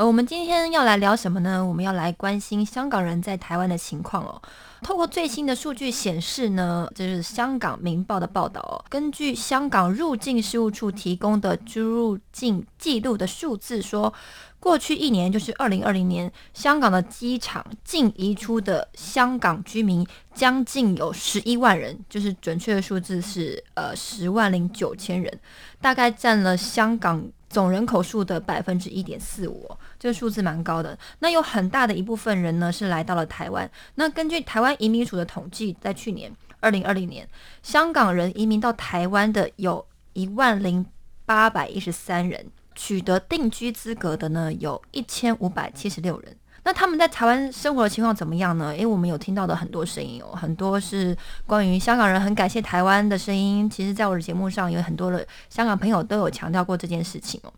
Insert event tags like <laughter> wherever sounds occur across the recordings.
呃，我们今天要来聊什么呢？我们要来关心香港人在台湾的情况哦。透过最新的数据显示呢，这是香港《明报》的报道哦。根据香港入境事务处提供的出入境记录的数字说，过去一年，就是二零二零年，香港的机场净移出的香港居民将近有十一万人，就是准确的数字是呃十万零九千人，大概占了香港总人口数的百分之一点四五，这个数字蛮高的。那有很大的一部分人呢是来到了台湾。那根据台湾移民署的统计，在去年二零二零年，香港人移民到台湾的有一万零八百一十三人。取得定居资格的呢，有一千五百七十六人。那他们在台湾生活的情况怎么样呢？因为我们有听到的很多声音哦，很多是关于香港人很感谢台湾的声音。其实，在我的节目上，有很多的香港朋友都有强调过这件事情哦。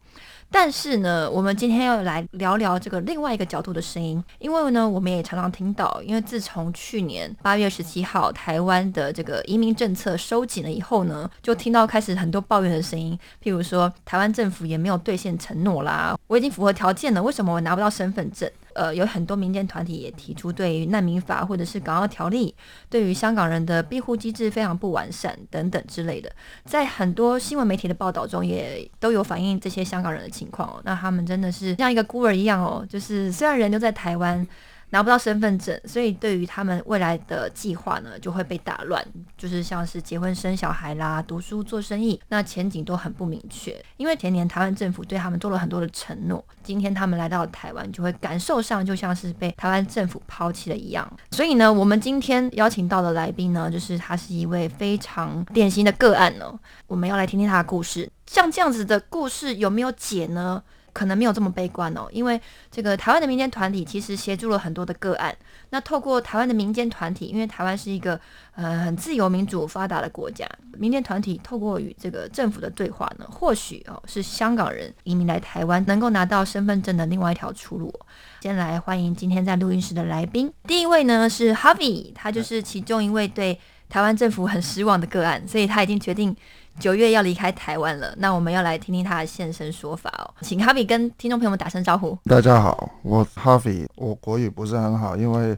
但是呢，我们今天要来聊聊这个另外一个角度的声音，因为呢，我们也常常听到，因为自从去年八月十七号台湾的这个移民政策收紧了以后呢，就听到开始很多抱怨的声音，譬如说台湾政府也没有兑现承诺啦，我已经符合条件了，为什么我拿不到身份证？呃，有很多民间团体也提出对于难民法或者是港澳条例，对于香港人的庇护机制非常不完善等等之类的，在很多新闻媒体的报道中也都有反映这些香港人的情情况哦。那他们真的是像一个孤儿一样哦，就是虽然人留在台湾。拿不到身份证，所以对于他们未来的计划呢，就会被打乱。就是像是结婚生小孩啦、读书做生意，那前景都很不明确。因为前年台湾政府对他们做了很多的承诺，今天他们来到台湾，就会感受上就像是被台湾政府抛弃了一样。所以呢，我们今天邀请到的来宾呢，就是他是一位非常典型的个案呢。我们要来听听他的故事。像这样子的故事有没有解呢？可能没有这么悲观哦，因为这个台湾的民间团体其实协助了很多的个案。那透过台湾的民间团体，因为台湾是一个呃很自由民主发达的国家，民间团体透过与这个政府的对话呢，或许哦是香港人移民来台湾能够拿到身份证的另外一条出路。先来欢迎今天在录音室的来宾，第一位呢是 Harvey，他就是其中一位对台湾政府很失望的个案，所以他已经决定。九月要离开台湾了，那我们要来听听他的现身说法哦。请哈比跟听众朋友们打声招呼。大家好，我哈比，我国语不是很好，因为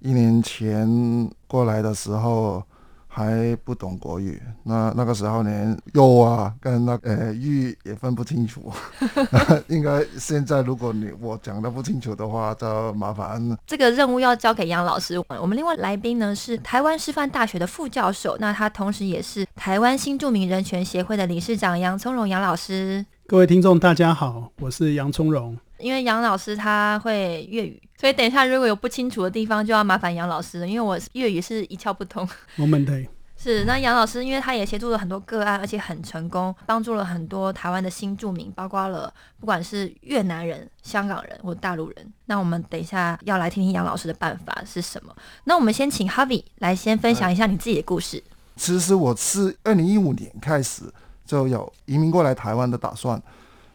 一年前过来的时候还不懂国语，那那个时候连肉啊跟那呃玉也分不清楚。<laughs> <laughs> 应该现在如果你我讲的不清楚的话，就麻烦。这个任务要交给杨老师。我们另外来宾呢是台湾师范大学的副教授，那他同时也是台湾新著名人权协会的理事长杨聪荣杨老师。各位听众大家好，我是杨聪荣。因为杨老师他会粤语，所以等一下如果有不清楚的地方，就要麻烦杨老师了。因为我粤语是一窍不通。我们对。<laughs> 是，那杨老师，因为他也协助了很多个案，而且很成功，帮助了很多台湾的新住民，包括了不管是越南人、香港人或大陆人。那我们等一下要来听听杨老师的办法是什么。那我们先请 Harvey 来先分享一下你自己的故事。其实我是二零一五年开始就有移民过来台湾的打算，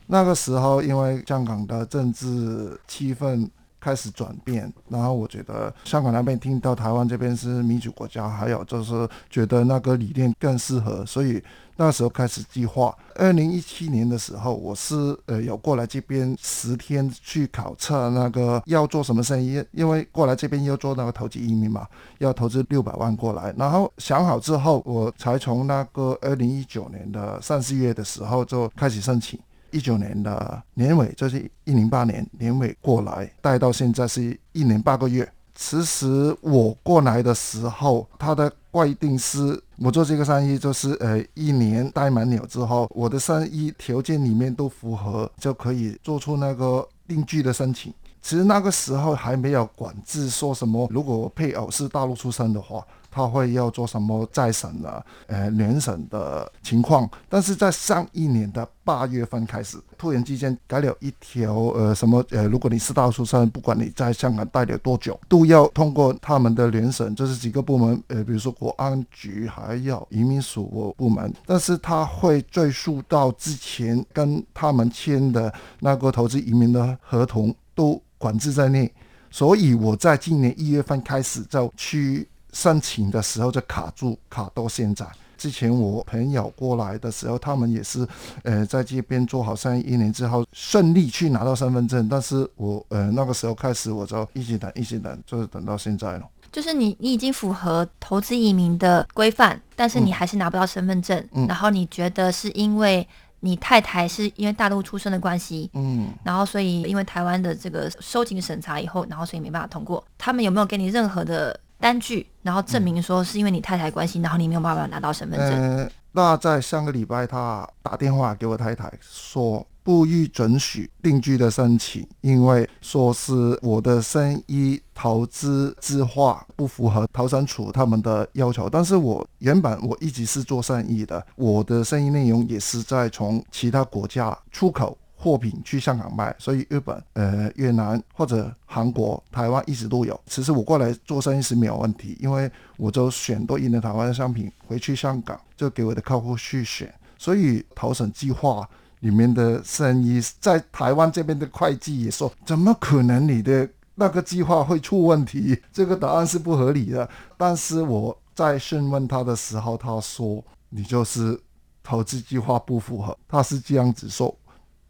那个时候因为香港的政治气氛。开始转变，然后我觉得香港那边听到台湾这边是民主国家，还有就是觉得那个理念更适合，所以那时候开始计划。二零一七年的时候，我是呃有过来这边十天去考察那个要做什么生意，因为过来这边要做那个投资移民嘛，要投资六百万过来。然后想好之后，我才从那个二零一九年的三四月的时候就开始申请。一九年的年尾，就是一零八年年尾过来，待到现在是一年八个月。其实我过来的时候，他的规定是，我做这个生意就是呃一年待满了之后，我的生意条件里面都符合，就可以做出那个定居的申请。其实那个时候还没有管制，说什么如果配偶是大陆出生的话，他会要做什么再审的、呃联审的情况。但是在上一年的八月份开始，突然之间改了一条，呃什么呃，如果你是大陆出生，不管你在香港待了多久，都要通过他们的联审，这是几个部门，呃比如说国安局还有移民署部门，但是他会追溯到之前跟他们签的那个投资移民的合同都。管制在内，所以我在今年一月份开始就去申请的时候就卡住，卡到现在。之前我朋友过来的时候，他们也是，呃，在这边做好像一年之后顺利去拿到身份证，但是我呃那个时候开始我就一直等，一直等，就是等到现在了。就是你你已经符合投资移民的规范，但是你还是拿不到身份证，然后你觉得是因为？你太太是因为大陆出生的关系，嗯，然后所以因为台湾的这个收紧审查以后，然后所以没办法通过。他们有没有给你任何的单据，然后证明说是因为你太太关系，然后你没有办法拿到身份证？那在上个礼拜，他打电话给我太太说。不予准许定居的申请，因为说是我的生意投资计划不符合投审处他们的要求。但是我原本我一直是做生意的，我的生意内容也是在从其他国家出口货品去香港卖，所以日本、呃越南或者韩国、台湾一直都有。其实我过来做生意是没有问题，因为我就选多一点台湾的商品回去香港，就给我的客户去选，所以投审计划。里面的生意在台湾这边的会计也说，怎么可能你的那个计划会出问题？这个答案是不合理的。但是我在询问他的时候，他说你就是投资计划不符合，他是这样子说。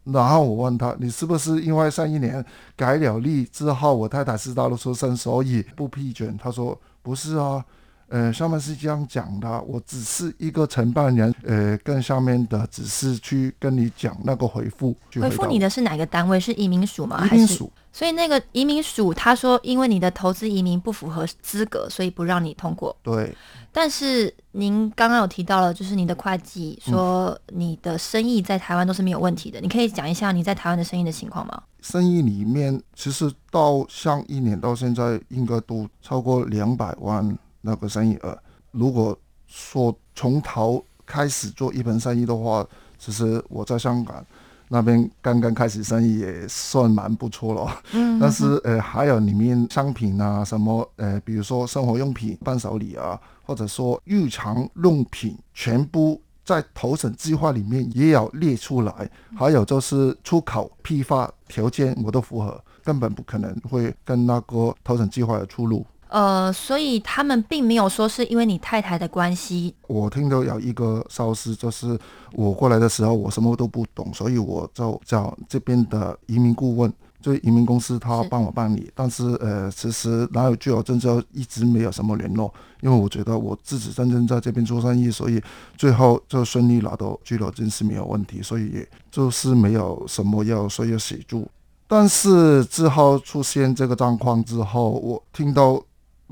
然后我问他，你是不是因为上一年改了例之后，我太太是大陆出生，所以不批准？他说不是啊。呃，上面是这样讲的，我只是一个承办人，呃，跟上面的只是去跟你讲那个回复。回复你的是哪个单位？是移民署吗？移民署。所以那个移民署他说，因为你的投资移民不符合资格，所以不让你通过。对。但是您刚刚有提到了，就是你的会计说你的生意在台湾都是没有问题的。你可以讲一下你在台湾的生意的情况吗？生意里面其实到上一年到现在应该都超过两百万。那个生意额，如果说从头开始做一盆生意的话，其实我在香港那边刚刚开始生意也算蛮不错了。嗯。但是呃，还有里面商品啊，什么呃，比如说生活用品、伴手礼啊，或者说日常用品，全部在投审计划里面也有列出来。还有就是出口批发条件我都符合，根本不可能会跟那个投审计划有出入。呃，所以他们并没有说是因为你太太的关系。我听到有一个消息，就是我过来的时候我什么都不懂，所以我就找这边的移民顾问，就移民公司他帮我办理。但是呃，其实哪有居留证就一直没有什么联络，因为我觉得我自己真正在这边做生意，所以最后就顺利拿到居留证是没有问题，所以也就是没有什么要说要协助。但是之后出现这个状况之后，我听到。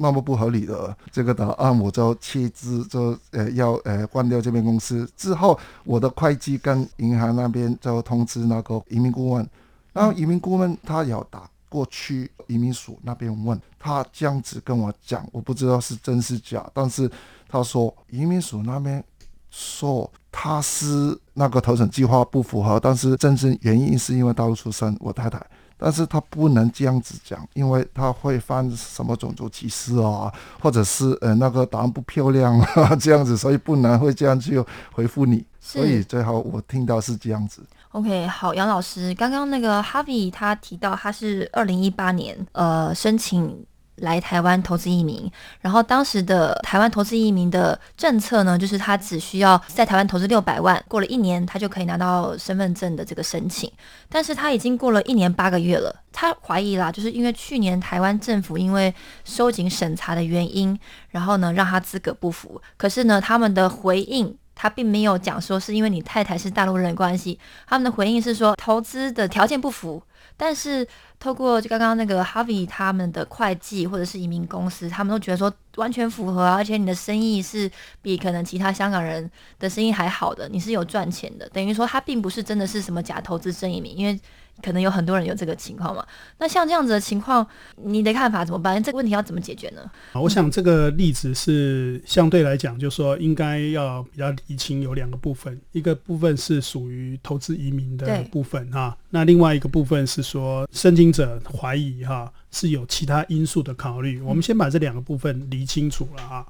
那么不合理的这个答案，我就切资，就呃要呃关掉这边公司。之后，我的会计跟银行那边就通知那个移民顾问，然后移民顾问他要打过去移民署那边问，他这样子跟我讲，我不知道是真是假，但是他说移民署那边说他是那个投审计划不符合，但是真正原因是因为大陆出生，我太太。但是他不能这样子讲，因为他会犯什么种族歧视啊，或者是呃那个答案不漂亮啊这样子，所以不能会这样去回复你。所以最后我听到是这样子。OK，好，杨老师，刚刚那个 Harvey 他提到他是二零一八年呃申请。来台湾投资移民，然后当时的台湾投资移民的政策呢，就是他只需要在台湾投资六百万，过了一年他就可以拿到身份证的这个申请。但是他已经过了一年八个月了，他怀疑啦，就是因为去年台湾政府因为收紧审查的原因，然后呢让他资格不符。可是呢，他们的回应他并没有讲说是因为你太太是大陆人关系，他们的回应是说投资的条件不符，但是透过就刚刚那个 Harvey 他们的会计或者是移民公司，他们都觉得说完全符合，而且你的生意是比可能其他香港人的生意还好的，你是有赚钱的，等于说他并不是真的是什么假投资生移民，因为。可能有很多人有这个情况嘛？那像这样子的情况，你的看法怎么办？这个问题要怎么解决呢？我想这个例子是相对来讲，就说应该要比较理清，有两个部分，一个部分是属于投资移民的部分哈，那另外一个部分是说申请者怀疑哈是有其他因素的考虑。我们先把这两个部分理清楚了啊。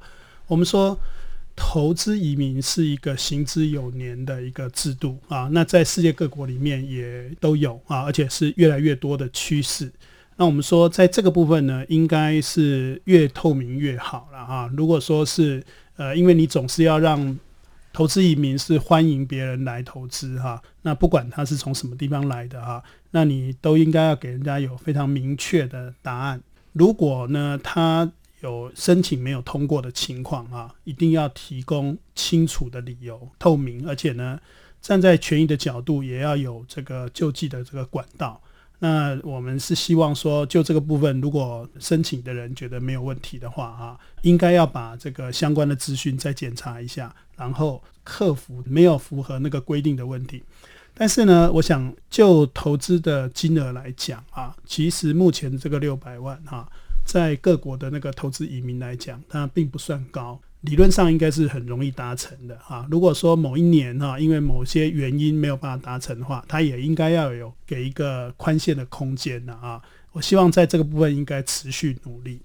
我们说。投资移民是一个行之有年的一个制度啊，那在世界各国里面也都有啊，而且是越来越多的趋势。那我们说，在这个部分呢，应该是越透明越好了啊。如果说是呃，因为你总是要让投资移民是欢迎别人来投资哈，那不管他是从什么地方来的哈，那你都应该要给人家有非常明确的答案。如果呢，他有申请没有通过的情况啊，一定要提供清楚的理由、透明，而且呢，站在权益的角度，也要有这个救济的这个管道。那我们是希望说，就这个部分，如果申请的人觉得没有问题的话啊，应该要把这个相关的资讯再检查一下，然后克服没有符合那个规定的问题。但是呢，我想就投资的金额来讲啊，其实目前这个六百万哈。在各国的那个投资移民来讲，它并不算高，理论上应该是很容易达成的哈。如果说某一年哈，因为某些原因没有办法达成的话，它也应该要有给一个宽限的空间的啊。我希望在这个部分应该持续努力。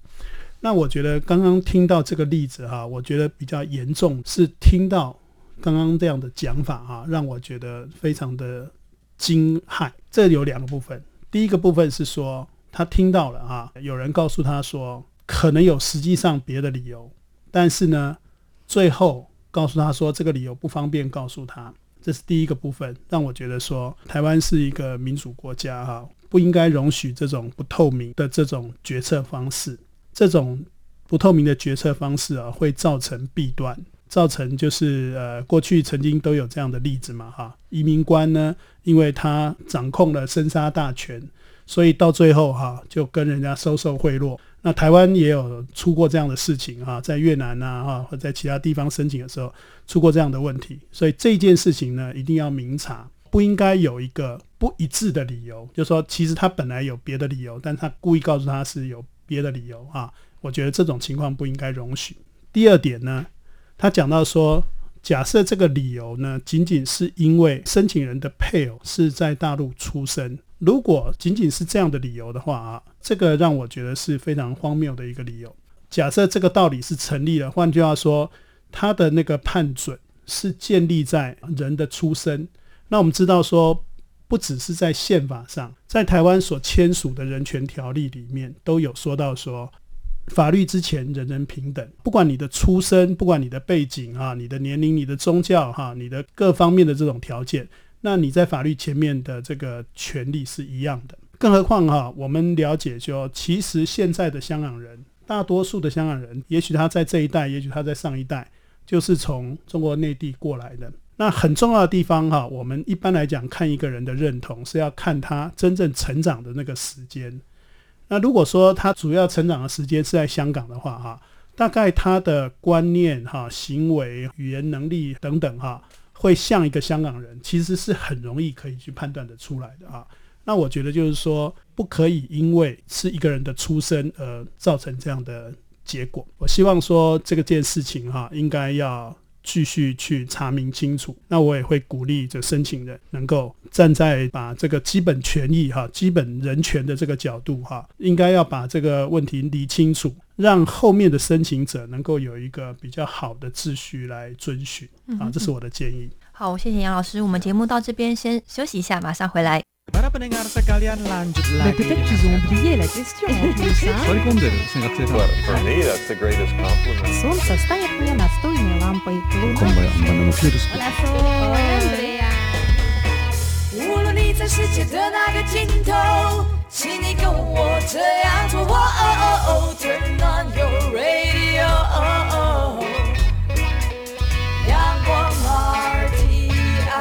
那我觉得刚刚听到这个例子哈，我觉得比较严重是听到刚刚这样的讲法哈，让我觉得非常的惊骇。这有两个部分，第一个部分是说。他听到了啊，有人告诉他说，可能有实际上别的理由，但是呢，最后告诉他说这个理由不方便告诉他，这是第一个部分，让我觉得说台湾是一个民主国家哈，不应该容许这种不透明的这种决策方式，这种不透明的决策方式啊，会造成弊端，造成就是呃，过去曾经都有这样的例子嘛哈，移民官呢，因为他掌控了生杀大权。所以到最后哈，就跟人家收受贿赂。那台湾也有出过这样的事情哈，在越南呐哈，或在其他地方申请的时候出过这样的问题。所以这件事情呢，一定要明查，不应该有一个不一致的理由，就说其实他本来有别的理由，但他故意告诉他是有别的理由啊。我觉得这种情况不应该容许。第二点呢，他讲到说，假设这个理由呢，仅仅是因为申请人的配偶是在大陆出生。如果仅仅是这样的理由的话啊，这个让我觉得是非常荒谬的一个理由。假设这个道理是成立的，换句话说，他的那个判准是建立在人的出生。那我们知道说，不只是在宪法上，在台湾所签署的人权条例里面都有说到说，法律之前人人平等，不管你的出身，不管你的背景啊，你的年龄、你的宗教哈，你的各方面的这种条件。那你在法律前面的这个权利是一样的，更何况哈，我们了解说，其实现在的香港人，大多数的香港人，也许他在这一代，也许他在上一代，就是从中国内地过来的。那很重要的地方哈，我们一般来讲看一个人的认同，是要看他真正成长的那个时间。那如果说他主要成长的时间是在香港的话哈，大概他的观念哈、行为、语言能力等等哈。会像一个香港人，其实是很容易可以去判断的出来的啊。那我觉得就是说，不可以因为是一个人的出身而造成这样的结果。我希望说这个件事情哈，应该要继续去查明清楚。那我也会鼓励这申请人能够站在把这个基本权益哈、基本人权的这个角度哈，应该要把这个问题理清楚。让后面的申请者能够有一个比较好的秩序来遵循啊，这是我的建议。好，谢谢杨老师，我们节目到这边先休息一下，马上回来。在世界的那个尽头请你跟我这样做哦哦哦 turn on your radio 哦哦阳光而起爱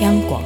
阳光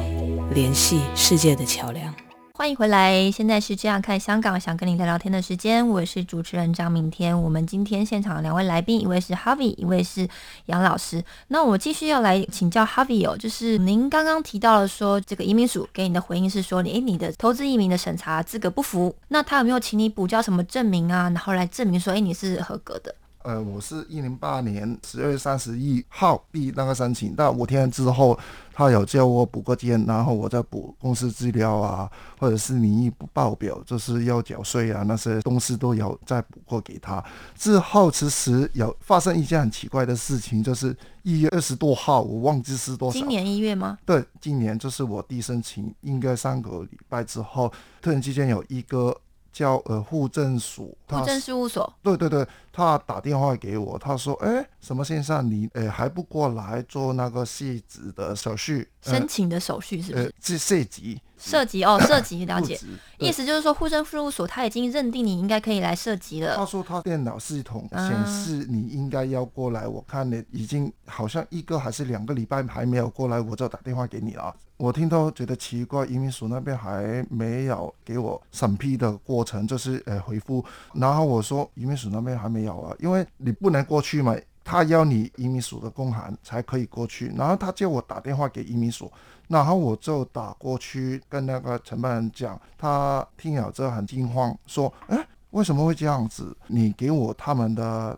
联系世界的桥梁。欢迎回来，现在是这样看香港，想跟你聊聊天的时间，我是主持人张明天。我们今天现场两位来宾，一位是 Harvey，一位是杨老师。那我继续要来请教 Harvey 哦，就是您刚刚提到了说，这个移民署给你的回应是说，你诶你的投资移民的审查资格不符，那他有没有请你补交什么证明啊？然后来证明说，诶你是合格的？呃，我是一零八年十二月三十一号递那个申请，但五天之后，他有叫我补个件，然后我再补公司资料啊，或者是你一不报表，就是要缴税啊，那些东西都有再补过给他。之后其实有发生一件很奇怪的事情，就是一月二十多号，我忘记是多少。今年一月吗？对，今年就是我递申请，应该三个礼拜之后，突然之间有一个。叫呃户政署，户政事务所。对对对，他打电话给我，他说：“哎，什么先生，你呃还不过来做那个卸职的手续？申请的手续是不是？是涉及涉及哦，涉及 <coughs> 了解。意思就是说，户政事务所他已经认定你应该可以来涉及了。他说他电脑系统显示你应该要过来，我看你已经好像一个还是两个礼拜还没有过来，我就打电话给你了。”我听到觉得奇怪，移民署那边还没有给我审批的过程，就是呃回复。然后我说移民署那边还没有啊，因为你不能过去嘛，他要你移民署的公函才可以过去。然后他叫我打电话给移民署，然后我就打过去跟那个承办人讲，他听了之后很惊慌，说：“哎，为什么会这样子？你给我他们的。”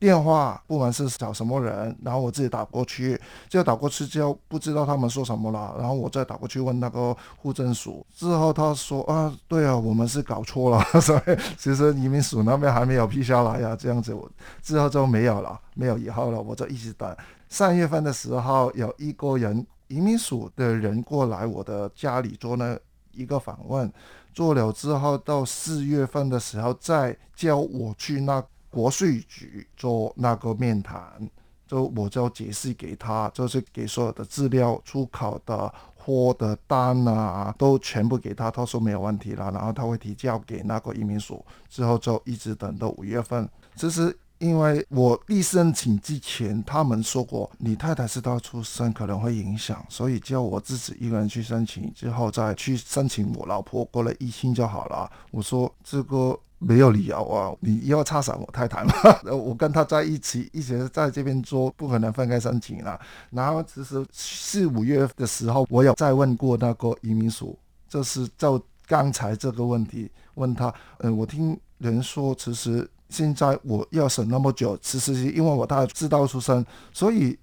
电话不管是找什么人，然后我自己打过去，就打过去之后不知道他们说什么了，然后我再打过去问那个户政署，之后他说啊，对啊，我们是搞错了，<laughs> 所以其实移民署那边还没有批下来呀，这样子我之后就没有了，没有以后了，我就一直等。三月份的时候有一个人移民署的人过来我的家里做那一个访问，做了之后到四月份的时候再叫我去那。国税局做那个面谈，就我就解释给他，就是给所有的资料、出口的货的单啊，都全部给他。他说没有问题了，然后他会提交给那个移民署，之后就一直等到五月份。其实因为我立申请之前，他们说过你太太是到出生可能会影响，所以叫我自己一个人去申请，之后再去申请我老婆过来一清就好了。我说这个。没有理由啊！你要插手我太太嘛？<laughs> 我跟他在一起，一直在这边做，不可能分开申请了。然后其实四五月的时候，我有再问过那个移民署，就是就刚才这个问题问他。嗯，我听人说，其实现在我要审那么久，其实是因为我太知道出生，所以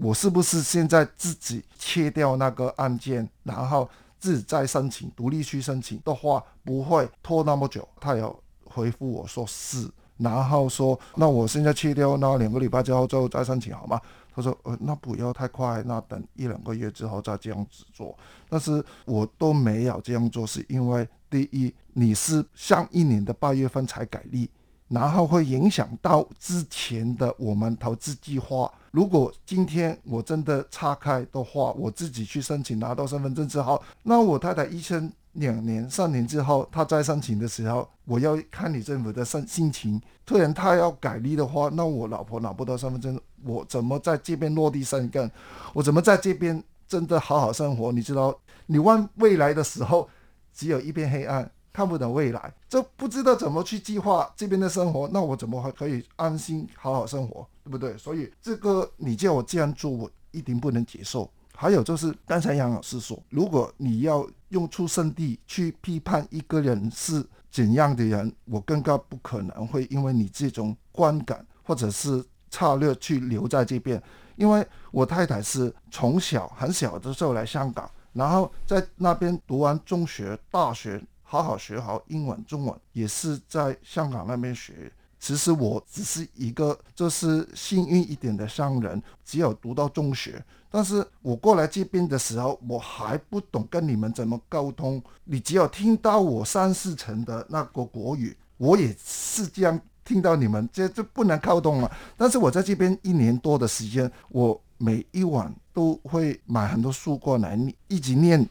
我是不是现在自己切掉那个案件，然后自己再申请，独立去申请的话，不会拖那么久？他有。回复我说是，然后说那我现在切掉，那两个礼拜之后就再申请好吗？他说呃那不要太快，那等一两个月之后再这样子做。但是我都没有这样做，是因为第一你是上一年的八月份才改例，然后会影响到之前的我们投资计划。如果今天我真的岔开的话，我自己去申请拿到身份证之后，那我太太医生。两年、三年之后，他再申请的时候，我要看你政府的心心情。突然他要改立的话，那我老婆拿不到身份证，我怎么在这边落地生根？我怎么在这边真的好好生活？你知道，你望未来的时候，只有一片黑暗，看不懂未来，就不知道怎么去计划这边的生活。那我怎么还可以安心好好生活？对不对？所以这个你叫我这样做，我一定不能接受。还有就是刚才杨老师说，如果你要用出生地去批判一个人是怎样的人，我更加不可能会因为你这种观感或者是策略去留在这边。因为我太太是从小很小的时候来香港，然后在那边读完中学、大学，好好学好英文、中文，也是在香港那边学。其实我只是一个就是幸运一点的商人，只有读到中学。但是我过来这边的时候，我还不懂跟你们怎么沟通。你只有听到我三四成的那个国语，我也是这样听到你们，这这不能沟通了。但是我在这边一年多的时间，我每一晚都会买很多书过来，一直念。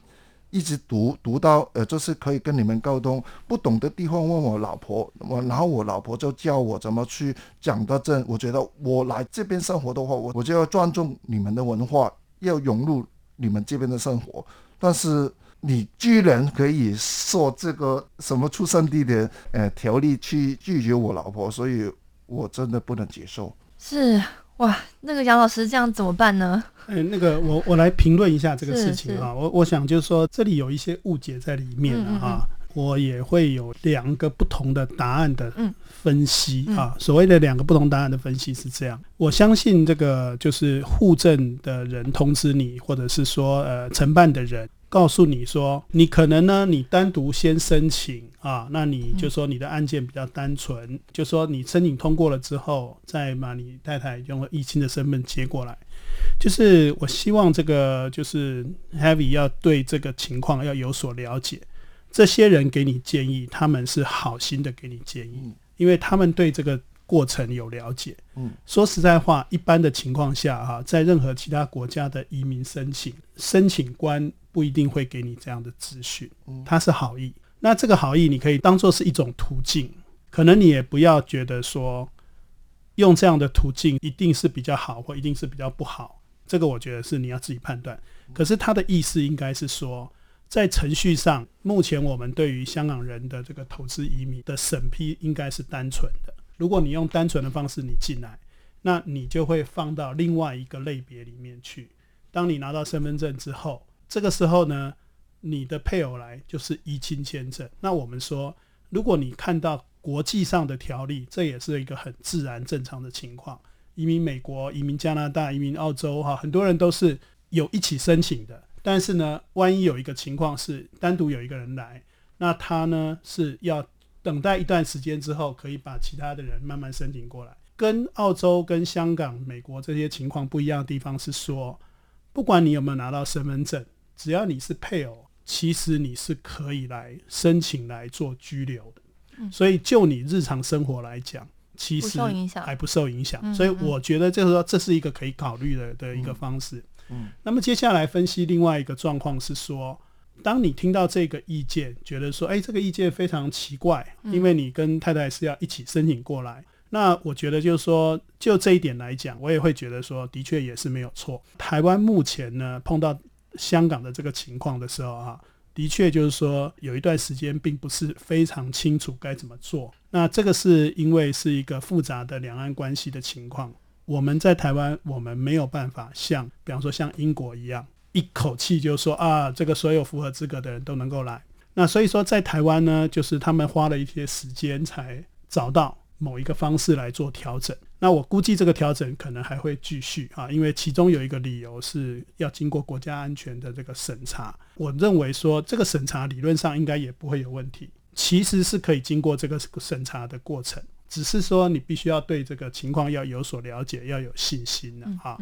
一直读读到呃，就是可以跟你们沟通，不懂的地方问我老婆，我然后我老婆就教我怎么去讲到正。我觉得我来这边生活的话，我我就要尊重你们的文化，要融入你们这边的生活。但是你居然可以说这个什么出生地的呃条例去拒绝我老婆，所以我真的不能接受。是哇，那个杨老师这样怎么办呢？哎，那个我我来评论一下这个事情啊，我我想就是说这里有一些误解在里面嗯嗯了哈。我也会有两个不同的答案的嗯分析啊。所谓的两个不同答案的分析是这样：我相信这个就是户政的人通知你，或者是说呃承办的人告诉你说，你可能呢你单独先申请啊，那你就说你的案件比较单纯，就说你申请通过了之后，再把你太太用疫情的身份接过来。就是我希望这个就是 Heavy 要对这个情况要有所了解。这些人给你建议，他们是好心的给你建议，因为他们对这个过程有了解。嗯，说实在话，一般的情况下哈，在任何其他国家的移民申请，申请官不一定会给你这样的资讯，他是好意。那这个好意，你可以当做是一种途径，可能你也不要觉得说用这样的途径一定是比较好，或一定是比较不好。这个我觉得是你要自己判断。可是他的意思应该是说。在程序上，目前我们对于香港人的这个投资移民的审批应该是单纯的。如果你用单纯的方式你进来，那你就会放到另外一个类别里面去。当你拿到身份证之后，这个时候呢，你的配偶来就是移亲签证。那我们说，如果你看到国际上的条例，这也是一个很自然正常的情况。移民美国、移民加拿大、移民澳洲，哈，很多人都是有一起申请的。但是呢，万一有一个情况是单独有一个人来，那他呢是要等待一段时间之后，可以把其他的人慢慢申请过来。跟澳洲、跟香港、美国这些情况不一样的地方是说，不管你有没有拿到身份证，只要你是配偶，其实你是可以来申请来做居留的。所以就你日常生活来讲，其实还不受影响。所以我觉得就是说，这是一个可以考虑的的一个方式。嗯，那么接下来分析另外一个状况是说，当你听到这个意见，觉得说，哎，这个意见非常奇怪，因为你跟太太是要一起申请过来。那我觉得就是说，就这一点来讲，我也会觉得说，的确也是没有错。台湾目前呢碰到香港的这个情况的时候啊，的确就是说有一段时间并不是非常清楚该怎么做。那这个是因为是一个复杂的两岸关系的情况。我们在台湾，我们没有办法像，比方说像英国一样，一口气就说啊，这个所有符合资格的人都能够来。那所以说，在台湾呢，就是他们花了一些时间才找到某一个方式来做调整。那我估计这个调整可能还会继续啊，因为其中有一个理由是要经过国家安全的这个审查。我认为说这个审查理论上应该也不会有问题，其实是可以经过这个审查的过程。只是说，你必须要对这个情况要有所了解，要有信心的哈。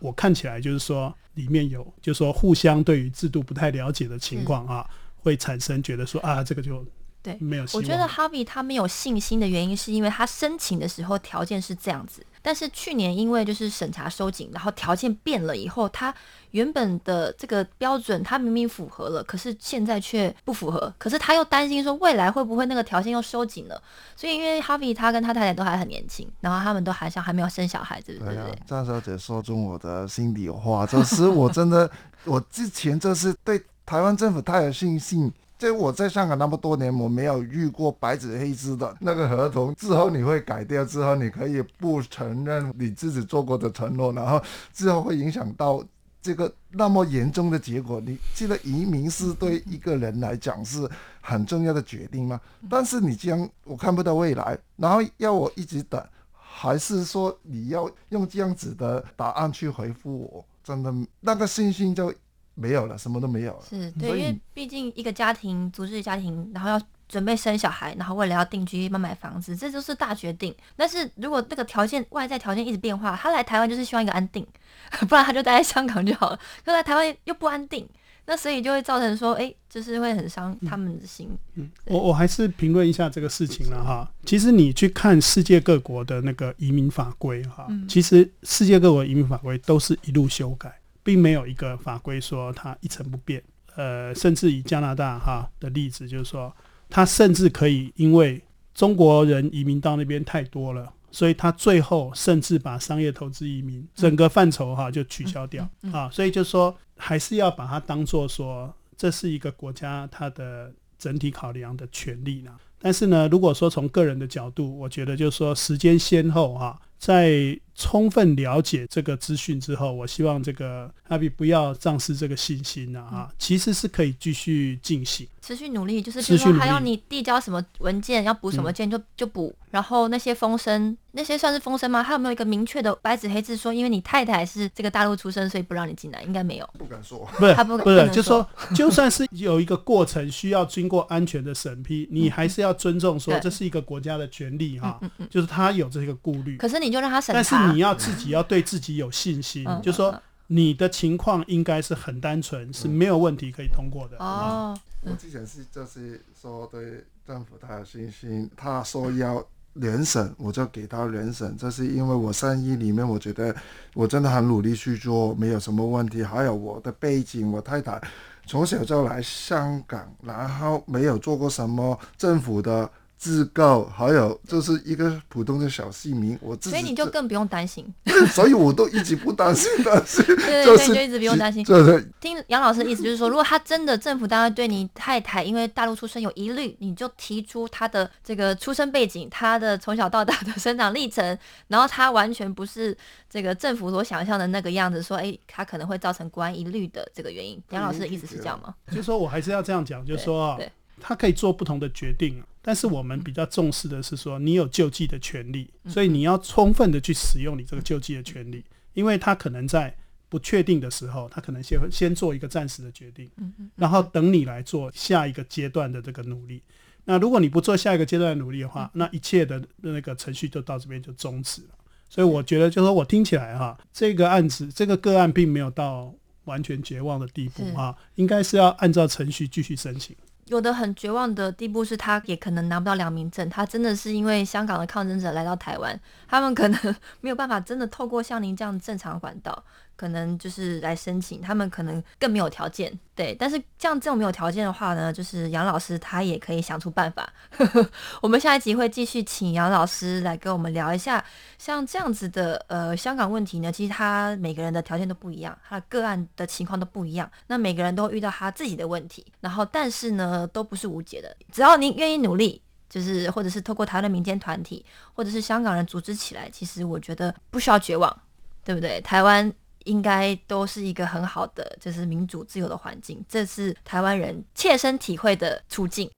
我看起来就是说，里面有就是说互相对于制度不太了解的情况啊，会产生觉得说啊，这个就对没有。我觉得 Harvey 他没有信心的原因，是因为他申请的时候条件是这样子，但是去年因为就是审查收紧，然后条件变了以后，他原本的这个标准他明明符合了，可是现在却不符合，可是他又担心说未来会不会那个条件又收紧了，所以因为 Harvey 他跟他太太都还很年轻，然后他们都还像还没有生小孩子，对不对？张小姐说中我的心里话，就是我真的，我之前就是对台湾政府太有信心。就我在香港那么多年，我没有遇过白纸黑字的那个合同。之后你会改掉，之后你可以不承认你自己做过的承诺，然后之后会影响到这个那么严重的结果。你记得移民是对一个人来讲是很重要的决定吗？但是你这样我看不到未来，然后要我一直等，还是说你要用这样子的答案去回复我？真的那个信心就。没有了，什么都没有了。是对，因为毕竟一个家庭组织家庭，然后要准备生小孩，然后为了要定居、要买房子，这就是大决定。但是如果那个条件外在条件一直变化，他来台湾就是希望一个安定，<laughs> 不然他就待在香港就好了。可来台湾又不安定，那所以就会造成说，哎，就是会很伤他们的心。嗯，我我还是评论一下这个事情了哈。其实你去看世界各国的那个移民法规哈，其实世界各国移民法规都是一路修改。并没有一个法规说它一成不变，呃，甚至以加拿大哈的例子，就是说，它甚至可以因为中国人移民到那边太多了，所以它最后甚至把商业投资移民整个范畴哈就取消掉。啊，所以就说还是要把它当做说这是一个国家它的整体考量的权利呢。但是呢，如果说从个人的角度，我觉得就是说时间先后哈，在充分了解这个资讯之后，我希望这个阿比不要丧失这个信心了啊，其实是可以继续进行，持续努力，就是比如说还要你递交什么文件，要补什么件就就补，然后那些风声，那些算是风声吗？他有没有一个明确的白纸黑字说，因为你太太是这个大陆出生，所以不让你进来？应该没有，不敢说，不是他不不是，就说就算是有一个过程需要经过安全的审批，你还是要尊重说这是一个国家的权利哈，就是他有这个顾虑。可是你就让他审查，但是你要自己要对自己有信心，就说你的情况应该是很单纯，是没有问题可以通过的。哦，我之前是就是说对政府他有信心，他说要联审，我就给他联审。这是因为我生意里面，我觉得我真的很努力去做，没有什么问题。还有我的背景，我太太从小就来香港，然后没有做过什么政府的。自告，还有就是一个普通的小市民，我自己，所以你就更不用担心。<laughs> 所以我都一直不担心，担心，对对对，就一直不用担心。对对，听杨老师的意思就是说，如果他真的政府单位对你太太因为大陆出生有疑虑，你就提出他的这个出生背景，他的从小到大的生长历程，然后他完全不是这个政府所想象的那个样子，说哎，他可能会造成国安疑虑的这个原因。杨老师的意思是这样吗？就是说我还是要这样讲，就是说对。他可以做不同的决定，但是我们比较重视的是说，你有救济的权利，所以你要充分的去使用你这个救济的权利，因为他可能在不确定的时候，他可能先先做一个暂时的决定，然后等你来做下一个阶段的这个努力。那如果你不做下一个阶段的努力的话，那一切的那个程序就到这边就终止了。所以我觉得，就说我听起来哈，这个案子这个个案并没有到完全绝望的地步哈，应该是要按照程序继续申请。有的很绝望的地步是，他也可能拿不到良民证。他真的是因为香港的抗争者来到台湾，他们可能 <laughs> 没有办法真的透过像您这样正常管道。可能就是来申请，他们可能更没有条件，对。但是像这种没有条件的话呢，就是杨老师他也可以想出办法。<laughs> 我们下一集会继续请杨老师来跟我们聊一下，像这样子的呃香港问题呢，其实他每个人的条件都不一样，他个案的情况都不一样。那每个人都遇到他自己的问题，然后但是呢都不是无解的，只要您愿意努力，就是或者是透过台湾的民间团体，或者是香港人组织起来，其实我觉得不需要绝望，对不对？台湾。应该都是一个很好的，就是民主自由的环境，这是台湾人切身体会的处境。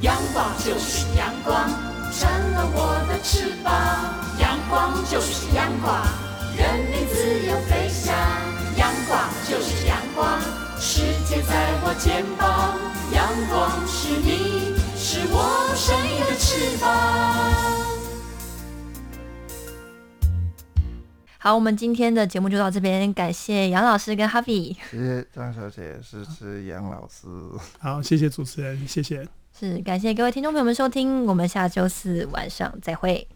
阳光就是阳光，成了我的翅膀。阳光就是阳光，人民自由飞翔。阳光就是阳光，世界在我肩膀。阳光是你，是我生命的翅膀。好，我们今天的节目就到这边，感谢杨老师跟哈比，谢谢张小姐，支持杨老师。好，谢谢主持人，谢谢，是感谢各位听众朋友们收听，我们下周四晚上再会。